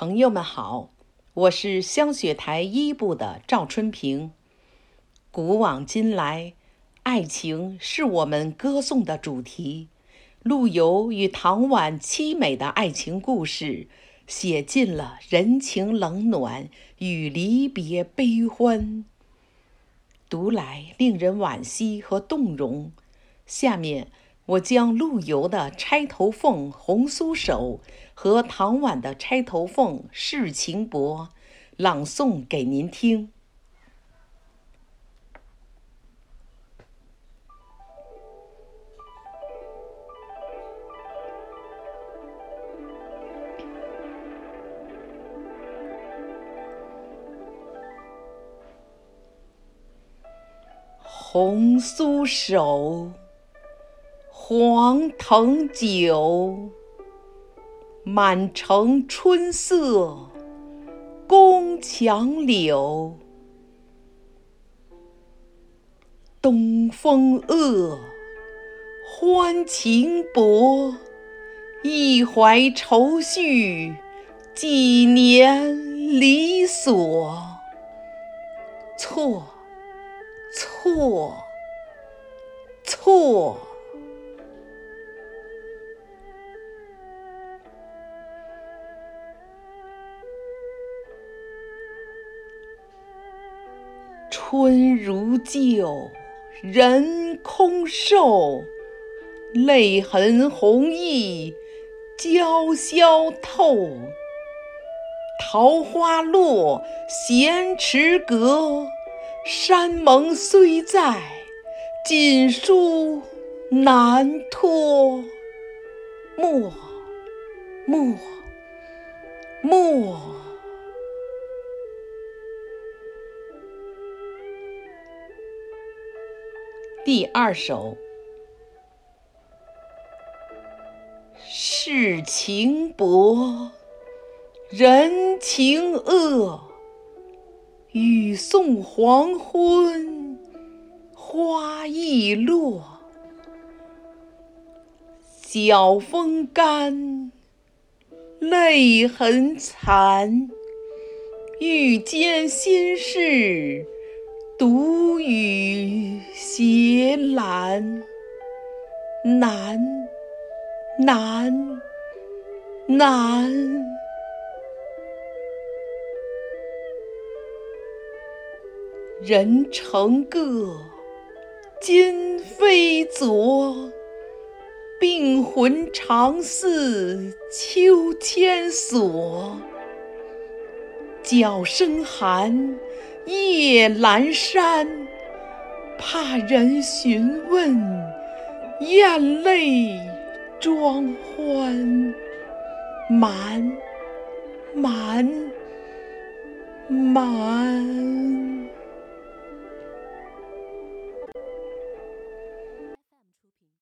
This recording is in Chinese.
朋友们好，我是香雪台一部的赵春平。古往今来，爱情是我们歌颂的主题。陆游与唐婉凄美的爱情故事，写尽了人情冷暖与离别悲欢，读来令人惋惜和动容。下面。我将陆游的《钗头凤·红酥手》和唐婉的《钗头凤·世情薄》朗诵给您听。红酥手。黄藤酒，满城春色宫墙柳。东风恶，欢情薄，一怀愁绪，几年离索。错，错，错。春如旧，人空瘦，泪痕红浥鲛绡透。桃花落，闲池阁，山盟虽在，锦书难托。莫，莫，莫。第二首，世情薄，人情恶。雨送黄昏，花易落。晓风干，泪痕残。欲笺心事，独语。斜阑，难，难，难。人成各，今非昨。病魂常似秋千索。角声寒，夜阑珊。怕人询问，咽泪装欢，瞒，瞒，瞒。